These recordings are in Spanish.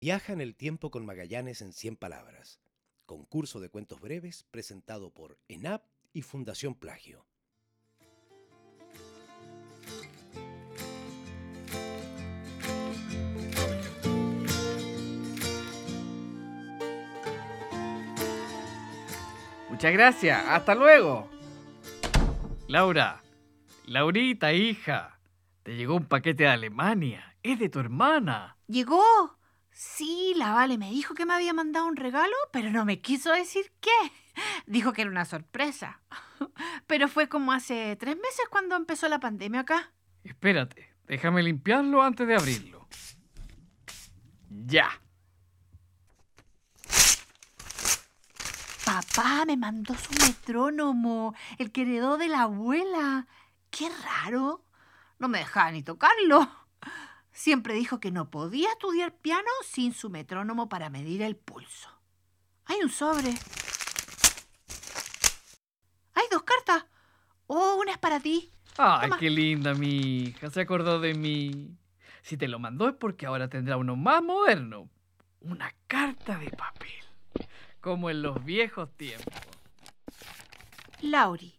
Viaja en el tiempo con Magallanes en 100 palabras. Concurso de cuentos breves presentado por ENAP y Fundación Plagio. Muchas gracias. Hasta luego. Laura. Laurita, hija. Te llegó un paquete de Alemania. Es de tu hermana. ¿Llegó? Sí, la Vale me dijo que me había mandado un regalo, pero no me quiso decir qué. Dijo que era una sorpresa. Pero fue como hace tres meses cuando empezó la pandemia acá. Espérate, déjame limpiarlo antes de abrirlo. Ya. Papá me mandó su metrónomo, el que heredó de la abuela. Qué raro. No me dejaba ni tocarlo. Siempre dijo que no podía estudiar piano sin su metrónomo para medir el pulso. Hay un sobre. Hay dos cartas. Oh, una es para ti. Ay, Toma. qué linda mi hija. Se acordó de mí. Si te lo mandó es porque ahora tendrá uno más moderno. Una carta de papel. Como en los viejos tiempos. Lauri,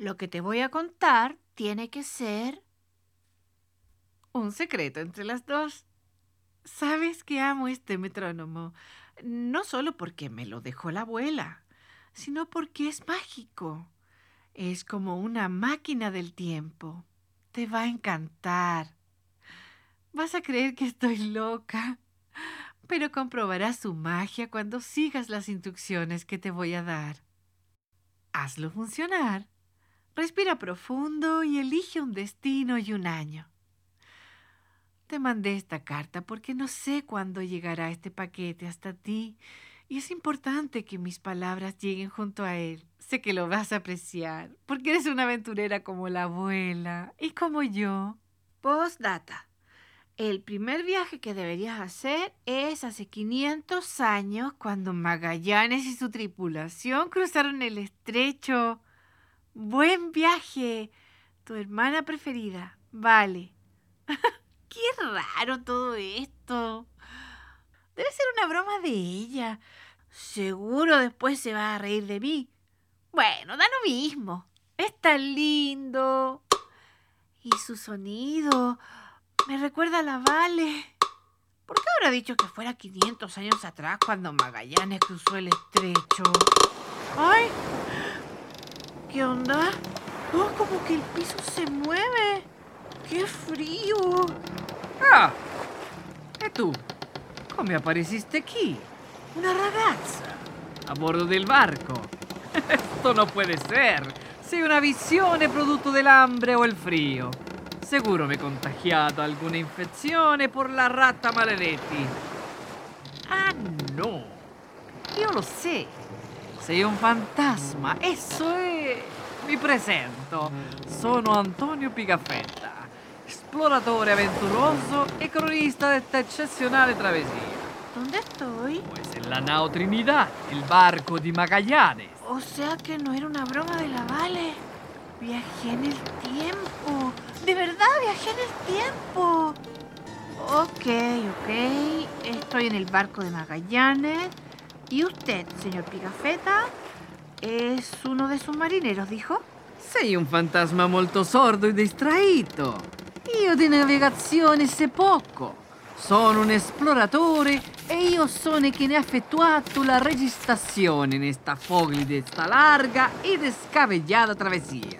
lo que te voy a contar tiene que ser un secreto entre las dos. Sabes que amo este metrónomo, no solo porque me lo dejó la abuela, sino porque es mágico. Es como una máquina del tiempo. Te va a encantar. Vas a creer que estoy loca, pero comprobarás su magia cuando sigas las instrucciones que te voy a dar. Hazlo funcionar. Respira profundo y elige un destino y un año. Te mandé esta carta porque no sé cuándo llegará este paquete hasta ti y es importante que mis palabras lleguen junto a él. Sé que lo vas a apreciar porque eres una aventurera como la abuela y como yo. Postdata. El primer viaje que deberías hacer es hace 500 años cuando Magallanes y su tripulación cruzaron el estrecho. Buen viaje. Tu hermana preferida. Vale. Qué raro todo esto. Debe ser una broma de ella. Seguro después se va a reír de mí. Bueno, da lo mismo. Es tan lindo. Y su sonido me recuerda a la Vale. ¿Por qué habrá dicho que fuera 500 años atrás cuando Magallanes cruzó el estrecho? ¡Ay! ¿Qué onda? No, como que el piso se mueve. ¡Qué frío! Ah! E tu? Come apareciste qui? Una ragazza. A bordo del barco. Esto no puede ser. Sei una visione prodotto dell'hambre o il frío. Seguro mi he contagiato alguna infezione por la rata maledetti. Ah, no. Io lo sé. Sei un fantasma. Eso è. Mi presento. Sono Antonio Pigafetta, esploratore avventuroso e cronista de esta excepcionale travesía. ¿Dónde estoy? Pues en la nao Trinidad, el barco de Magallanes. O sea que no era una broma de la Vale. Viajé en el tiempo. De verdad, viajé en el tiempo. Ok, ok. Estoy en el barco de Magallanes. ¿Y usted, señor Pigafetta? ¿Es uno de sus marineros, dijo? Sei un fantasma molto sordo e distraito. Io di navigazione sé poco. Sono un esploratore e io sono chi ne ha effettuato la registrazione in esta fogli di esta larga e descabellata travesía,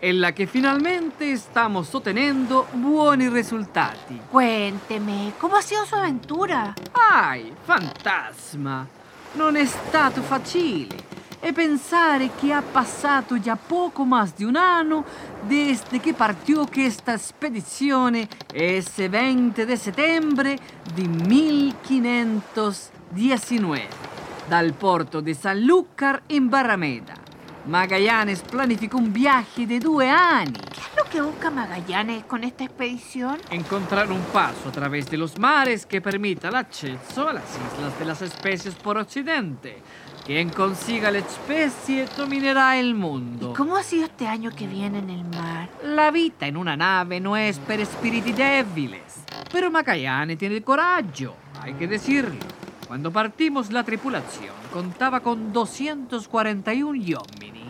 en la che finalmente estamos ottenendo buoni risultati. Cuénteme, ¿cómo ha sido su aventura? Ai, fantasma! Non è stato facile. E pensare che ha passato già poco más di un anno desde che partió questa spedizione ese 20 de settembre di 1519 dal porto di San Lucar in Barrameda. Magallanes planificó un viaje de due anni. ¿Qué es lo que busca Magallanes con esta expedición? Encontrar un paso a través de los mares que permita el acceso a las islas de las especies por occidente. Quien consiga la especie dominará el mundo. ¿Y cómo ha sido este año que viene en el mar? La vita in una nave no es per spiriti débiles. Pero Magallanes tiene coraggio. Ha Hay que decirlo, cuando partimos la tripulación contaba con 241 uomini.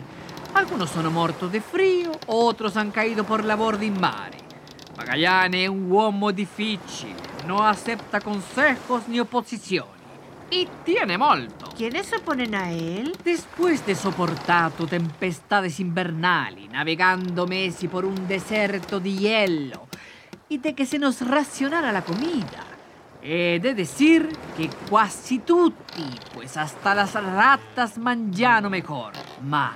Algunos sono mortos de frío, otros han caído por la borda in mare. Magallanes è un uomo difficile, no acepta consejos ni opposizioni. Y tiene molto. ¿Quiénes se oponen a él? Después de soportato tempestades invernali, navegando mesi por un deserto di hielo, y de que se nos racionara la comida, he de decir que quasi tutti, pues hasta las ratas mangiano mejor, ma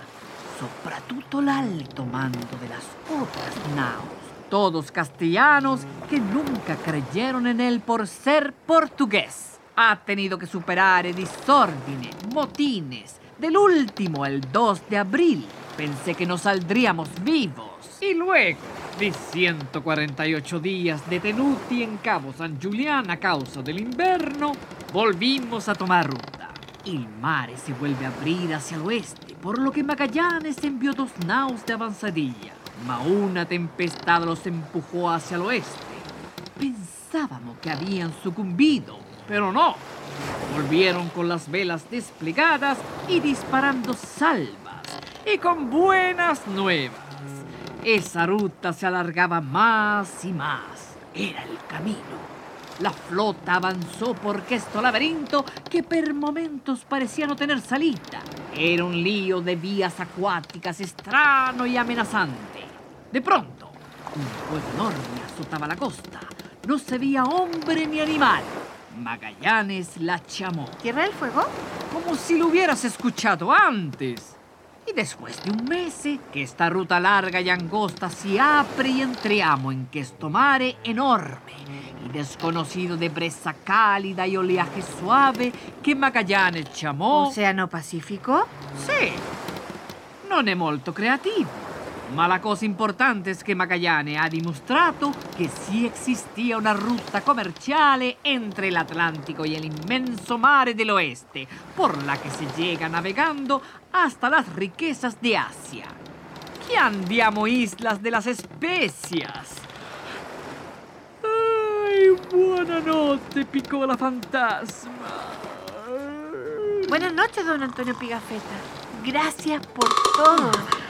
soprattutto l'alto mando de las otras naos, todos castellanos que nunca creyeron en él por ser portugués. Ha tenido que superar el disordine, motines. Del último, el 2 de abril, pensé que no saldríamos vivos. Y luego, de 148 días detenuti en Cabo San Julián a causa del invierno, volvimos a tomar ruta. El mar se vuelve a abrir hacia el oeste, por lo que Magallanes envió dos naos de avanzadilla. Ma una tempestad los empujó hacia el oeste. Pensábamos que habían sucumbido, pero no. Volvieron con las velas desplegadas y disparando salvas. Y con buenas nuevas. Esa ruta se alargaba más y más. Era el camino. La flota avanzó por este laberinto que por momentos parecía no tener salida. Era un lío de vías acuáticas extraño y amenazante. De pronto, un fuego enorme azotaba la costa. No se veía hombre ni animal. Magallanes la llamó. ¿Tierra del Fuego? Como si lo hubieras escuchado antes. Y después de un mes que esta ruta larga y angosta se abre y entriamo en questo mare enorme y desconocido de brezza cálida y oleaje suave que Magallanes llamó... ¿Océano Pacífico? Sì, non è molto creativo, ma la cosa importante è che Magallanes ha dimostrato che sì existía una ruta comerciale entre y el inmenso mare del oeste, por la que se llega navegando hasta las riquezas de Asia. Que andiamo islas de las especias. Ay, buonanotte, piccola fantasma. Buenas noches, don Antonio Pigafetta. Gracias por todo.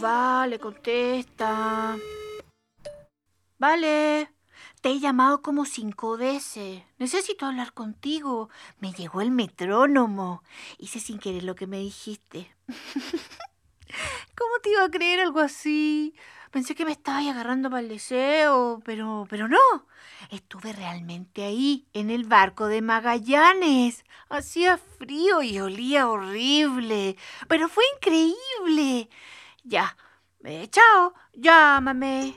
Vale, contesta. Vale. Te he llamado como cinco veces. Necesito hablar contigo. Me llegó el metrónomo. Hice sin querer lo que me dijiste. ¿Cómo te iba a creer algo así? Pensé que me estabas agarrando para el deseo, pero, pero no. Estuve realmente ahí, en el barco de Magallanes. Hacía frío y olía horrible, pero fue increíble. Ya, eh, chao, llámame.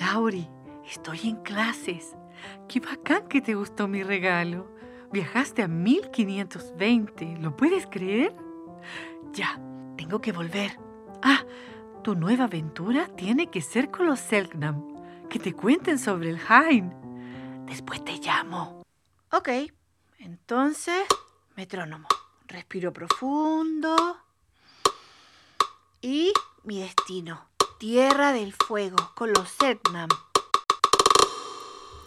Lauri, estoy en clases. Qué bacán que te gustó mi regalo. Viajaste a 1520, ¿lo puedes creer? Ya, tengo que volver. Ah, tu nueva aventura tiene que ser con los Selknam. Que te cuenten sobre el Hain. Después te llamo. Ok, entonces, metrónomo. Respiro profundo. Y mi destino. Tierra del Fuego, con los Selknam.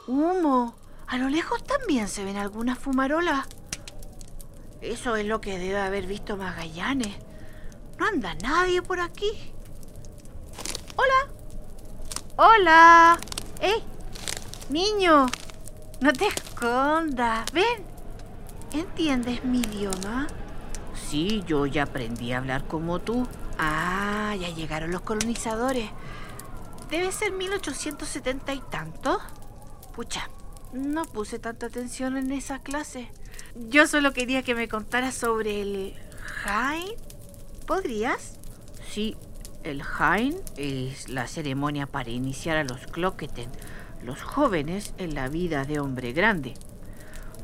Humo. A lo lejos también se ven algunas fumarolas. Eso es lo que debe haber visto Magallanes. No anda nadie por aquí. Hola. Hola. ¡Eh! Niño, no te escondas. Ven. ¿Entiendes mi idioma? Sí, yo ya aprendí a hablar como tú. Ah, ya llegaron los colonizadores. Debe ser 1870 y tanto. Pucha, no puse tanta atención en esa clase. Yo solo quería que me contaras sobre el Hain. ¿Podrías? Sí, el Hain es la ceremonia para iniciar a los Cloqueten, los jóvenes en la vida de hombre grande.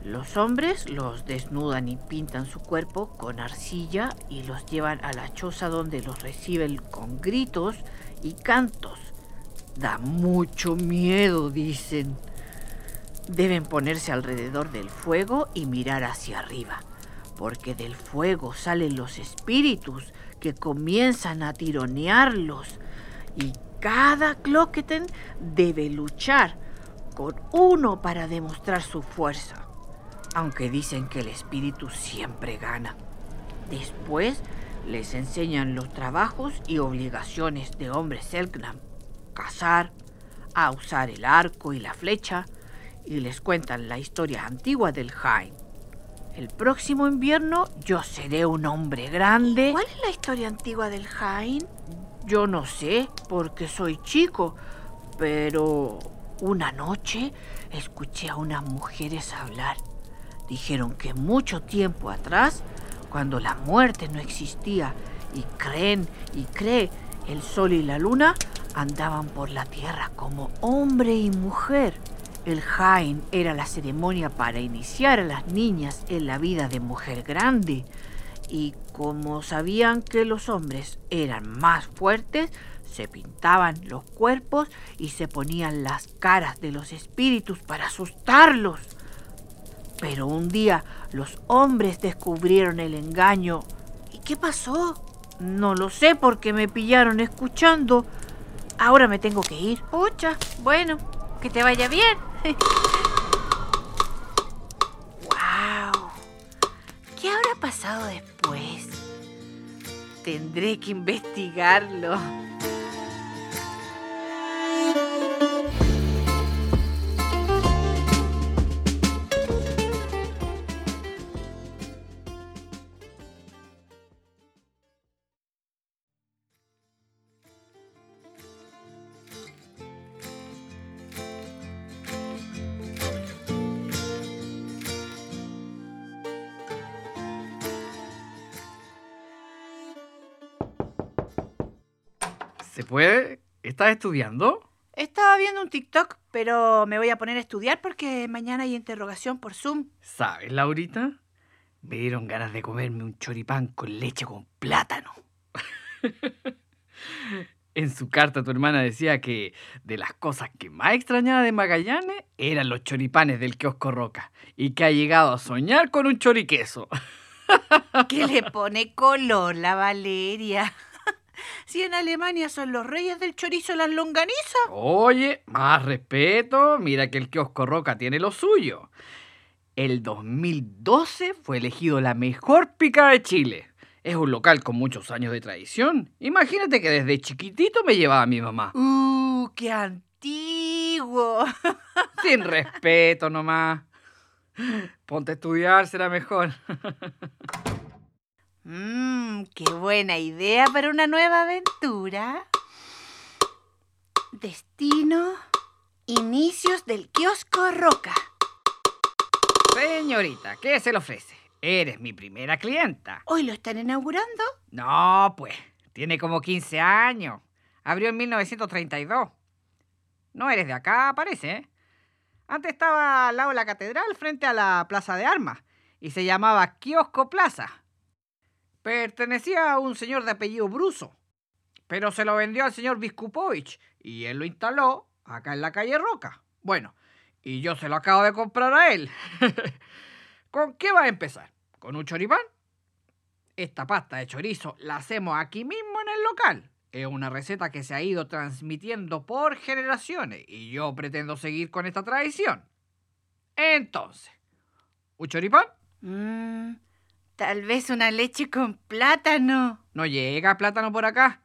Los hombres los desnudan y pintan su cuerpo con arcilla y los llevan a la choza donde los reciben con gritos y cantos. Da mucho miedo, dicen. Deben ponerse alrededor del fuego y mirar hacia arriba, porque del fuego salen los espíritus que comienzan a tironearlos y cada Cloqueten debe luchar con uno para demostrar su fuerza aunque dicen que el espíritu siempre gana. Después les enseñan los trabajos y obligaciones de hombres Selknam, cazar, a usar el arco y la flecha, y les cuentan la historia antigua del Jain. El próximo invierno yo seré un hombre grande. ¿Cuál es la historia antigua del Jain? Yo no sé, porque soy chico, pero una noche escuché a unas mujeres hablar Dijeron que mucho tiempo atrás, cuando la muerte no existía y creen y cree el sol y la luna, andaban por la tierra como hombre y mujer. El Jain era la ceremonia para iniciar a las niñas en la vida de mujer grande. Y como sabían que los hombres eran más fuertes, se pintaban los cuerpos y se ponían las caras de los espíritus para asustarlos. Pero un día los hombres descubrieron el engaño. ¿Y qué pasó? No lo sé porque me pillaron escuchando. Ahora me tengo que ir. Pucha, bueno, que te vaya bien. ¡Wow! ¿Qué habrá pasado después? Tendré que investigarlo. ¿Estás estudiando? Estaba viendo un TikTok, pero me voy a poner a estudiar porque mañana hay interrogación por Zoom. ¿Sabes, Laurita? Me dieron ganas de comerme un choripán con leche con plátano. en su carta tu hermana decía que de las cosas que más extrañaba de Magallanes eran los choripanes del kiosco Roca y que ha llegado a soñar con un choriqueso. ¿Qué le pone color la Valeria? si en Alemania son los reyes del chorizo las longanizas. Oye, más respeto, mira que el kiosco Roca tiene lo suyo. El 2012 fue elegido la mejor pica de Chile. Es un local con muchos años de tradición. Imagínate que desde chiquitito me llevaba mi mamá. ¡Uh, qué antiguo! Sin respeto nomás. Ponte a estudiar, será mejor. Mmm, qué buena idea para una nueva aventura. Destino, inicios del kiosco Roca. Señorita, ¿qué se le ofrece? Eres mi primera clienta. ¿Hoy lo están inaugurando? No, pues, tiene como 15 años. Abrió en 1932. No eres de acá, parece, ¿eh? Antes estaba al lado de la catedral, frente a la Plaza de Armas, y se llamaba Kiosco Plaza. Pertenecía a un señor de apellido Bruso, pero se lo vendió al señor Viskupovich y él lo instaló acá en la calle Roca. Bueno, y yo se lo acabo de comprar a él. ¿Con qué va a empezar? ¿Con un choripán? Esta pasta de chorizo la hacemos aquí mismo en el local. Es una receta que se ha ido transmitiendo por generaciones y yo pretendo seguir con esta tradición. Entonces, ¿un choripán? Mmm Tal vez una leche con plátano. No llega plátano por acá.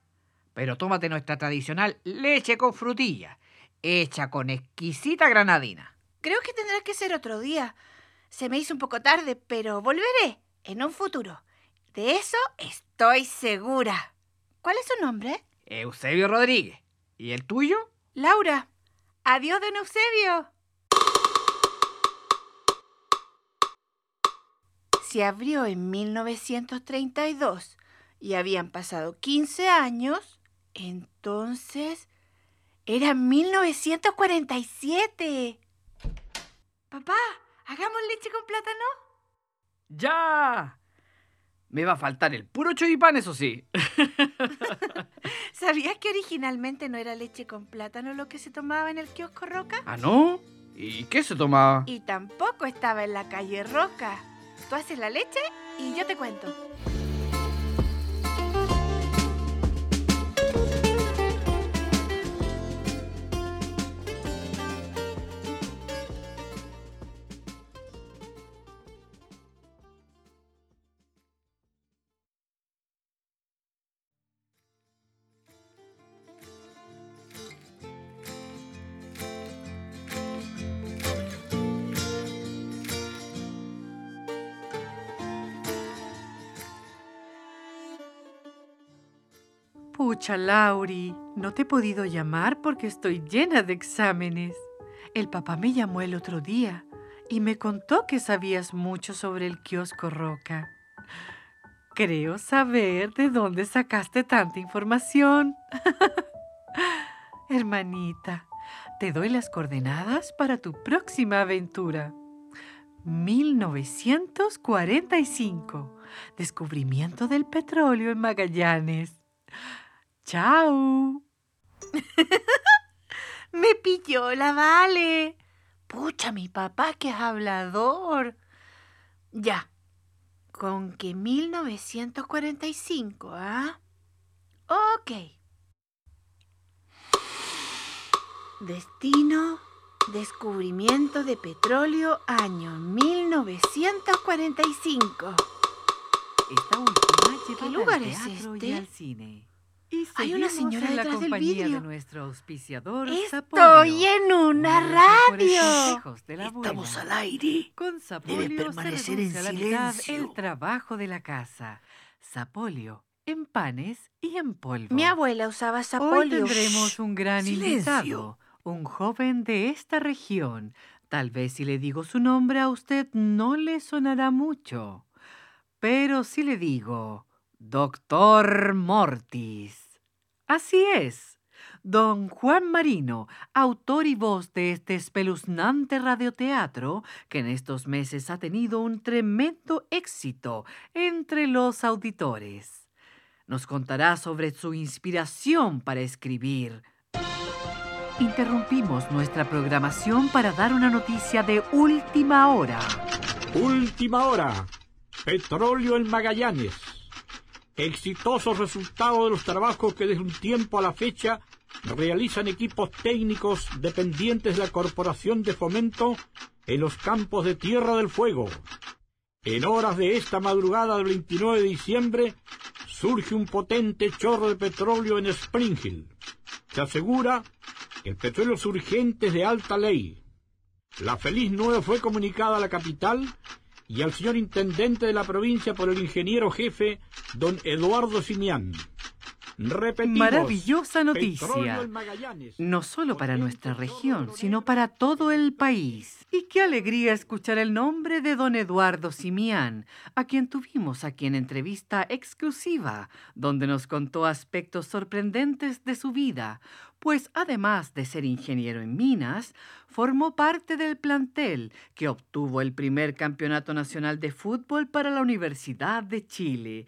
Pero tómate nuestra tradicional leche con frutilla, hecha con exquisita granadina. Creo que tendrá que ser otro día. Se me hizo un poco tarde, pero volveré en un futuro. De eso estoy segura. ¿Cuál es su nombre? Eusebio Rodríguez. ¿Y el tuyo? Laura. Adiós, don Eusebio. Se abrió en 1932 y habían pasado 15 años, entonces era 1947. Papá, ¿Hagamos leche con plátano? ¡Ya! Me va a faltar el puro choripán, eso sí. ¿Sabías que originalmente no era leche con plátano lo que se tomaba en el kiosco Roca? ¿Ah, no? ¿Y qué se tomaba? Y tampoco estaba en la calle Roca. Tú haces la leche y yo te cuento. Lauri, no te he podido llamar porque estoy llena de exámenes. El papá me llamó el otro día y me contó que sabías mucho sobre el kiosco Roca. Creo saber de dónde sacaste tanta información. Hermanita, te doy las coordenadas para tu próxima aventura. 1945. Descubrimiento del petróleo en Magallanes. ¡Chao! Me pilló la Vale. Pucha, mi papá que es hablador. Ya. Con que 1945, ¿ah? Ok. Destino, descubrimiento de petróleo, año 1945. Esta última ¿Qué lugar es este? al cine. Y Hay una señora en la detrás del compañía vidrio. de nuestro auspiciador Estoy Sapolio. en una Uno de los mejores radio. consejos de la Estamos al aire. Con Sapolio permanecer se en reduce a la mitad silencio. el trabajo de la casa. Sapolio, en panes y en polvo. Mi abuela usaba Hoy sapolio. tendremos un gran silencio. invitado, un joven de esta región. Tal vez si le digo su nombre a usted no le sonará mucho. Pero si le digo, Doctor Mortis. Así es. Don Juan Marino, autor y voz de este espeluznante radioteatro, que en estos meses ha tenido un tremendo éxito entre los auditores nos contará sobre su inspiración para escribir. Interrumpimos nuestra programación para dar una noticia de última hora. Última hora. Petróleo en Magallanes. Exitosos resultados de los trabajos que desde un tiempo a la fecha realizan equipos técnicos dependientes de la Corporación de Fomento en los campos de Tierra del Fuego. En horas de esta madrugada del 29 de diciembre surge un potente chorro de petróleo en Spring Hill. Se asegura que el petróleo surgente es de alta ley. La feliz nueva fue comunicada a la capital y al señor intendente de la provincia por el ingeniero jefe, don Eduardo Simián. Repetimos, Maravillosa noticia. No solo para nuestra región, sino para todo el país. Y qué alegría escuchar el nombre de don Eduardo Simián, a quien tuvimos aquí en entrevista exclusiva, donde nos contó aspectos sorprendentes de su vida, pues además de ser ingeniero en minas, formó parte del plantel que obtuvo el primer campeonato nacional de fútbol para la Universidad de Chile,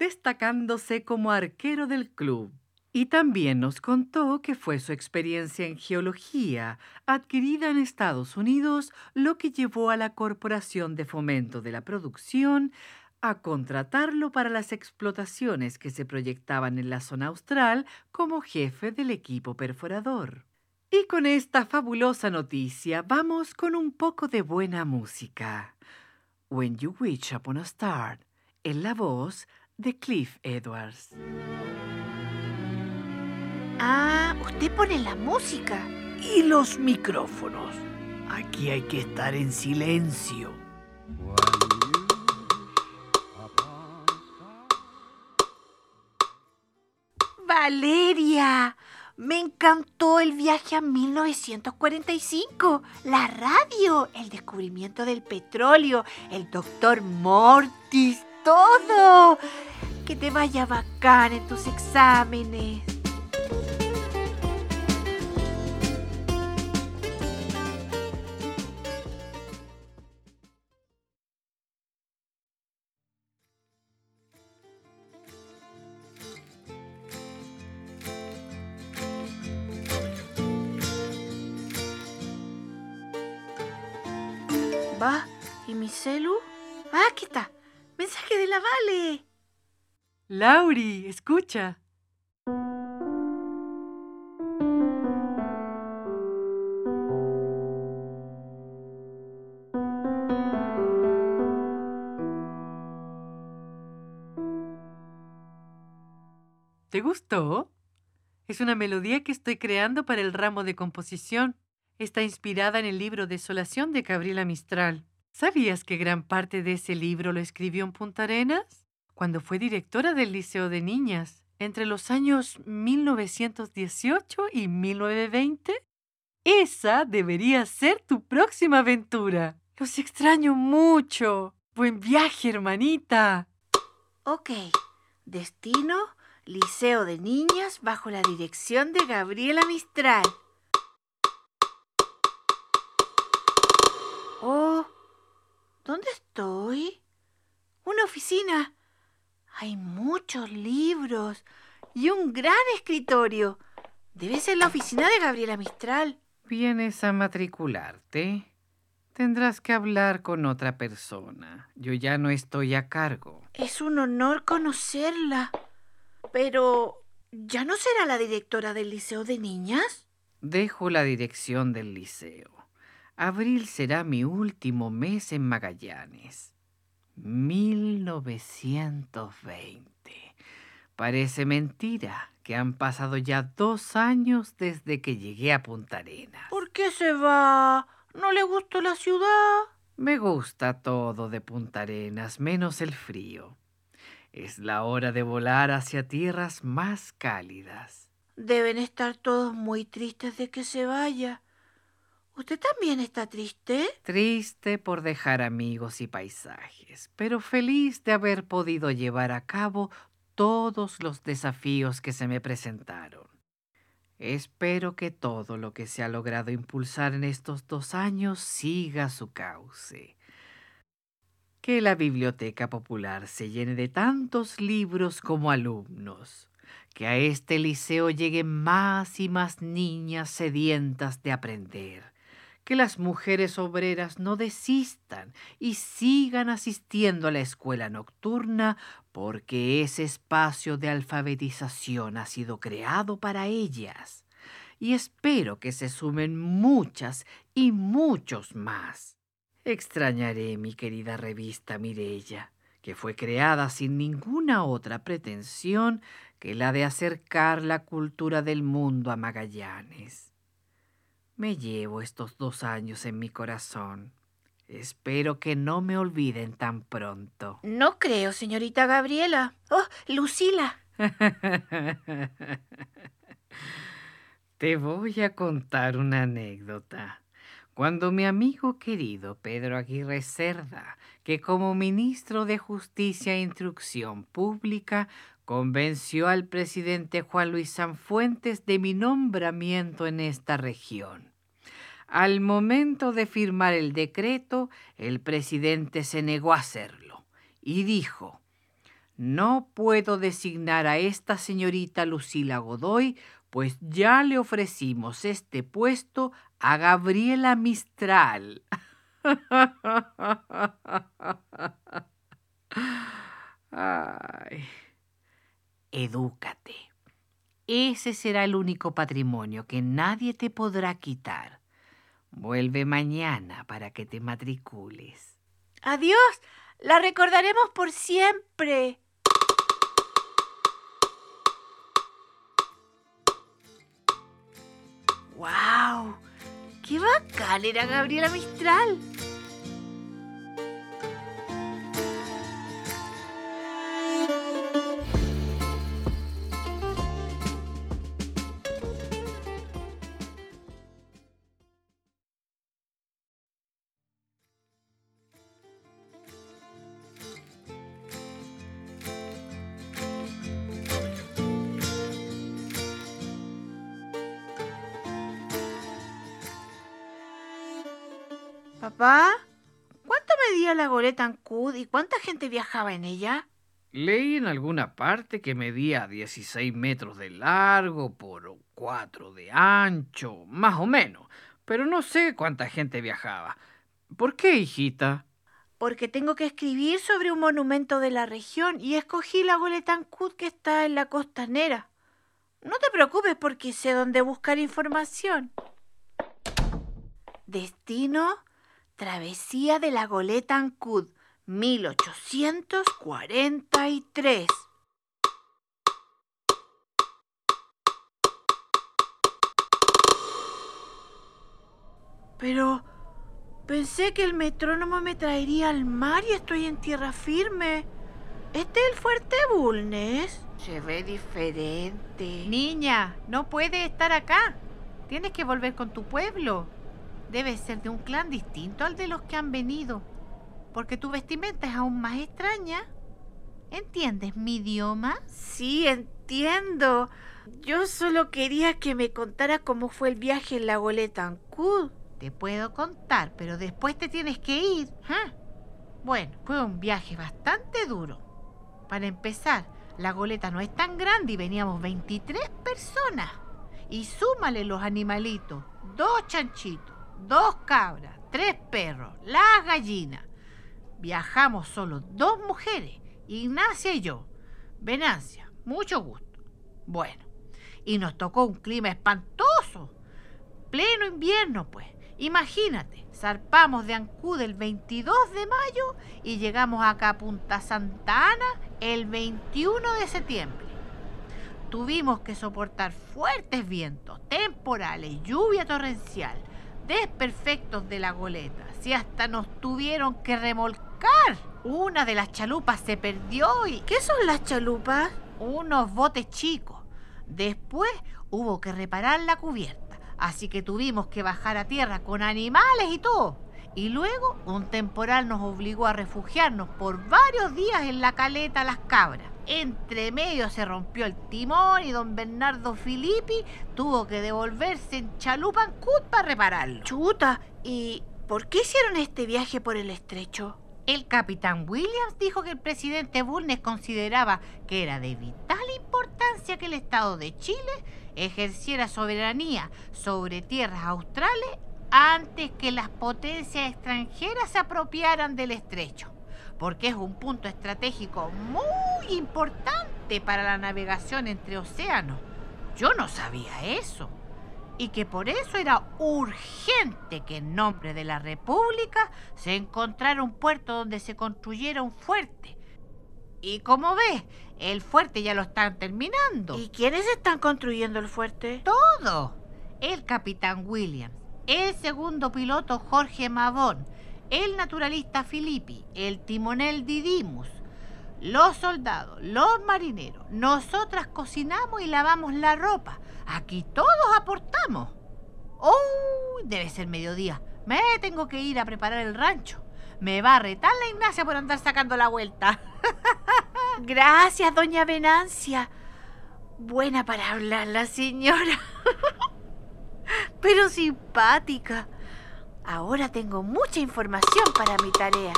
destacándose como arquero del club. Y también nos contó que fue su experiencia en geología, adquirida en Estados Unidos, lo que llevó a la Corporación de Fomento de la Producción a contratarlo para las explotaciones que se proyectaban en la zona austral como jefe del equipo perforador. Y con esta fabulosa noticia vamos con un poco de buena música. When You Wish Upon a Star, en la voz de Cliff Edwards. Ah, usted pone la música. Y los micrófonos. Aquí hay que estar en silencio. Valeria, me encantó el viaje a 1945, la radio, el descubrimiento del petróleo, el doctor Mortis, todo. Que te vaya bacán en tus exámenes. ¿Va? ¿Y mi celu? Ah, aquí está. Mensaje de la Vale. Lauri, escucha. ¿Te gustó? Es una melodía que estoy creando para el ramo de composición. Está inspirada en el libro Desolación de Gabriela Mistral. ¿Sabías que gran parte de ese libro lo escribió en Punta Arenas? Cuando fue directora del Liceo de Niñas, entre los años 1918 y 1920. Esa debería ser tu próxima aventura. Los extraño mucho. Buen viaje, hermanita. Ok. Destino, Liceo de Niñas bajo la dirección de Gabriela Mistral. Oh, ¿dónde estoy? Una oficina. Hay muchos libros y un gran escritorio. Debe ser la oficina de Gabriela Mistral. ¿Vienes a matricularte? Tendrás que hablar con otra persona. Yo ya no estoy a cargo. Es un honor conocerla. Pero, ¿ya no será la directora del Liceo de Niñas? Dejo la dirección del liceo. Abril será mi último mes en Magallanes. 1920. Parece mentira que han pasado ya dos años desde que llegué a Punta Arenas. ¿Por qué se va? ¿No le gustó la ciudad? Me gusta todo de Punta Arenas, menos el frío. Es la hora de volar hacia tierras más cálidas. Deben estar todos muy tristes de que se vaya. ¿Usted también está triste? Triste por dejar amigos y paisajes, pero feliz de haber podido llevar a cabo todos los desafíos que se me presentaron. Espero que todo lo que se ha logrado impulsar en estos dos años siga su cauce. Que la biblioteca popular se llene de tantos libros como alumnos. Que a este liceo lleguen más y más niñas sedientas de aprender que las mujeres obreras no desistan y sigan asistiendo a la escuela nocturna porque ese espacio de alfabetización ha sido creado para ellas. Y espero que se sumen muchas y muchos más. Extrañaré mi querida revista Mirella, que fue creada sin ninguna otra pretensión que la de acercar la cultura del mundo a Magallanes. Me llevo estos dos años en mi corazón. Espero que no me olviden tan pronto. No creo, señorita Gabriela. Oh, Lucila. Te voy a contar una anécdota. Cuando mi amigo querido Pedro Aguirre Cerda, que como ministro de Justicia e Instrucción Pública convenció al presidente Juan Luis Sanfuentes de mi nombramiento en esta región. Al momento de firmar el decreto, el presidente se negó a hacerlo y dijo, no puedo designar a esta señorita Lucila Godoy, pues ya le ofrecimos este puesto a Gabriela Mistral. Ay. Edúcate. Ese será el único patrimonio que nadie te podrá quitar. Vuelve mañana para que te matricules. Adiós. La recordaremos por siempre. ¡Wow! ¡Qué bacán era Gabriela Mistral! Papá, ¿cuánto medía la goleta Ancud y cuánta gente viajaba en ella? Leí en alguna parte que medía 16 metros de largo por 4 de ancho, más o menos, pero no sé cuánta gente viajaba. ¿Por qué, hijita? Porque tengo que escribir sobre un monumento de la región y escogí la Goletancud que está en la costanera. No te preocupes porque sé dónde buscar información. Destino, travesía de la Goleta Ancud, 1843. Pero pensé que el metrónomo me traería al mar y estoy en tierra firme. ¿Este es el fuerte Bulnes? Se ve diferente. Niña, no puede estar acá. Tienes que volver con tu pueblo. Debes ser de un clan distinto al de los que han venido, porque tu vestimenta es aún más extraña. ¿Entiendes mi idioma? Sí, entiendo. Yo solo quería que me contara cómo fue el viaje en la goleta Ancud. Te puedo contar, pero después te tienes que ir. ¿ah? Bueno, fue un viaje bastante duro. Para empezar, la goleta no es tan grande y veníamos 23 personas. Y súmale los animalitos, dos chanchitos, dos cabras, tres perros, las gallinas. Viajamos solo dos mujeres, Ignacia y yo. Venancia, mucho gusto. Bueno, y nos tocó un clima espantoso. Pleno invierno, pues. Imagínate, zarpamos de Ancud el 22 de mayo y llegamos acá a Punta Santa Ana el 21 de septiembre. Tuvimos que soportar fuertes vientos, temporales, lluvia torrencial, desperfectos de la goleta, si hasta nos tuvieron que remolcar. Una de las chalupas se perdió y... ¿Qué son las chalupas? Unos botes chicos. Después hubo que reparar la cubierta. Así que tuvimos que bajar a tierra con animales y todo. Y luego un temporal nos obligó a refugiarnos por varios días en la caleta Las Cabras. Entre medio se rompió el timón y don Bernardo Filippi tuvo que devolverse en Chalupancut para repararlo. Chuta, ¿y por qué hicieron este viaje por el estrecho? El capitán Williams dijo que el presidente Bulnes consideraba que era de vital importancia que el Estado de Chile ejerciera soberanía sobre tierras australes antes que las potencias extranjeras se apropiaran del estrecho, porque es un punto estratégico muy importante para la navegación entre océanos. Yo no sabía eso. Y que por eso era urgente que en nombre de la República se encontrara un puerto donde se construyera un fuerte. Y como ves, el fuerte ya lo están terminando. ¿Y quiénes están construyendo el fuerte? Todo. El capitán Williams, el segundo piloto Jorge Mavón, el naturalista Filippi, el timonel Didimus, los soldados, los marineros. Nosotras cocinamos y lavamos la ropa. Aquí todos aportamos. ¡Uy! debe ser mediodía. Me tengo que ir a preparar el rancho. Me va a retar la Ignacia por andar sacando la vuelta. Gracias, doña Venancia. Buena para hablar la señora. Pero simpática. Ahora tengo mucha información para mi tarea.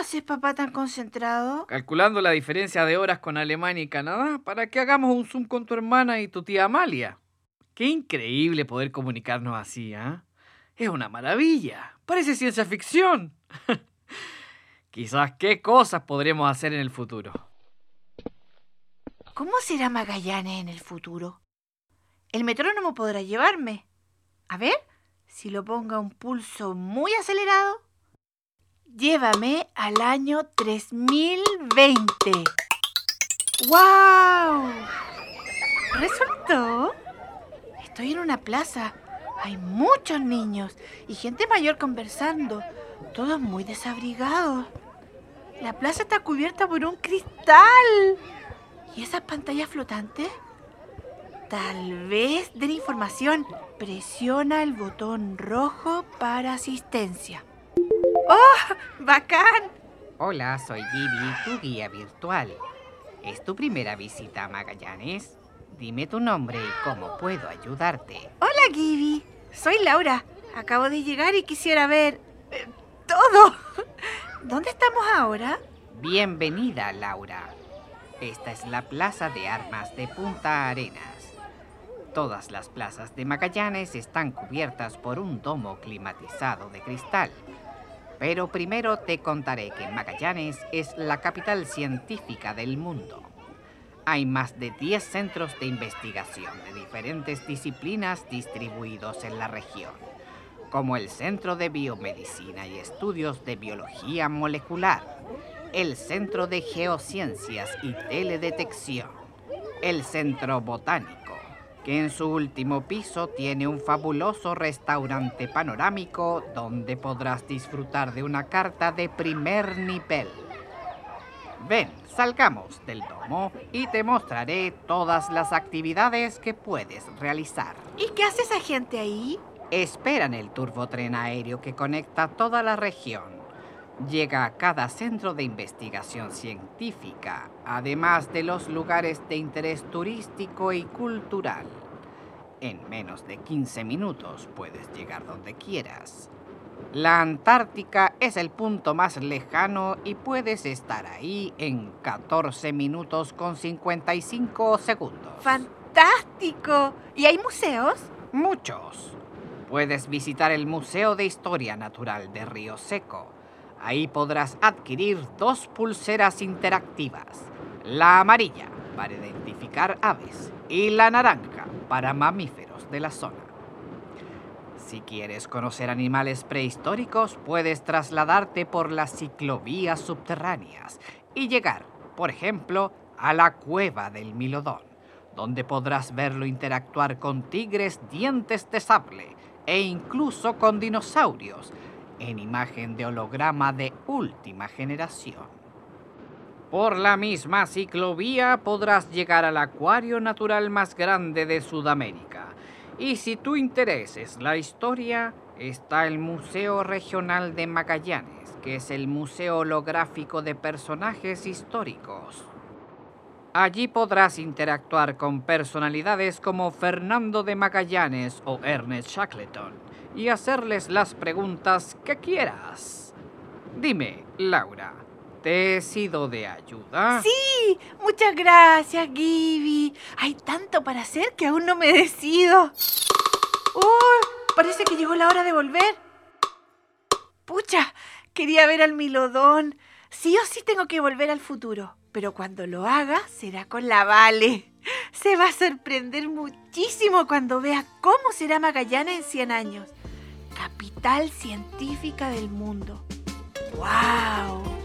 Haces, papá, tan concentrado? Calculando la diferencia de horas con Alemania y Canadá para que hagamos un Zoom con tu hermana y tu tía Amalia. Qué increíble poder comunicarnos así, ¿ah? Es una maravilla. Parece ciencia ficción. Quizás qué cosas podremos hacer en el futuro. ¿Cómo será Magallanes en el futuro? ¿El metrónomo podrá llevarme? A ver, si lo ponga a un pulso muy acelerado. Llévame al año 3020. ¡Wow! Resultó. Estoy en una plaza. Hay muchos niños y gente mayor conversando, todos muy desabrigados. La plaza está cubierta por un cristal. ¿Y esas pantallas flotantes? Tal vez den información. Presiona el botón rojo para asistencia. ¡Oh! ¡Bacán! Hola, soy Gibi, tu guía virtual. ¿Es tu primera visita a Magallanes? Dime tu nombre y cómo puedo ayudarte. Hola, Gibi. Soy Laura. Acabo de llegar y quisiera ver... eh, todo. ¿Dónde estamos ahora? Bienvenida, Laura. Esta es la Plaza de Armas de Punta Arenas. Todas las plazas de Magallanes están cubiertas por un domo climatizado de cristal. Pero primero te contaré que Magallanes es la capital científica del mundo. Hay más de 10 centros de investigación de diferentes disciplinas distribuidos en la región, como el Centro de Biomedicina y Estudios de Biología Molecular, el Centro de Geociencias y Teledetección, el Centro Botánico, que en su último piso tiene un fabuloso restaurante panorámico donde podrás disfrutar de una carta de primer nivel. Ven, salgamos del domo y te mostraré todas las actividades que puedes realizar. ¿Y qué hace esa gente ahí? Esperan el turbotren aéreo que conecta toda la región. Llega a cada centro de investigación científica, además de los lugares de interés turístico y cultural. En menos de 15 minutos puedes llegar donde quieras. La Antártica es el punto más lejano y puedes estar ahí en 14 minutos con 55 segundos. ¡Fantástico! ¿Y hay museos? Muchos. Puedes visitar el Museo de Historia Natural de Río Seco. Ahí podrás adquirir dos pulseras interactivas. La amarilla para identificar aves y la naranja para mamíferos de la zona. Si quieres conocer animales prehistóricos, puedes trasladarte por las ciclovías subterráneas y llegar, por ejemplo, a la cueva del Milodón, donde podrás verlo interactuar con tigres dientes de sable e incluso con dinosaurios, en imagen de holograma de última generación. Por la misma ciclovía podrás llegar al acuario natural más grande de Sudamérica. Y si tu interés es la historia, está el Museo Regional de Magallanes, que es el museo holográfico de personajes históricos. Allí podrás interactuar con personalidades como Fernando de Magallanes o Ernest Shackleton y hacerles las preguntas que quieras. Dime, Laura, ¿te he sido de ayuda? Sí, muchas gracias, Gibi. Hay tanto para hacer que aún no me decido. ¡Uy! parece que llegó la hora de volver. Pucha, quería ver al Milodón. Sí o sí tengo que volver al futuro, pero cuando lo haga será con la Vale. Se va a sorprender muchísimo cuando vea cómo será Magallanes en 100 años. Capital científica del mundo. ¡Wow!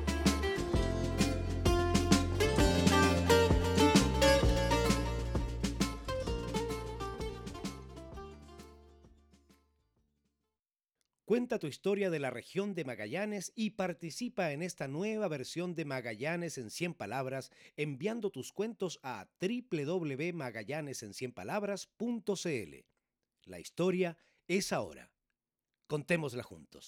Cuenta tu historia de la región de Magallanes y participa en esta nueva versión de Magallanes en 100 palabras enviando tus cuentos a www.magallanesencienpalabras.cl. La historia es ahora. Contémosla juntos.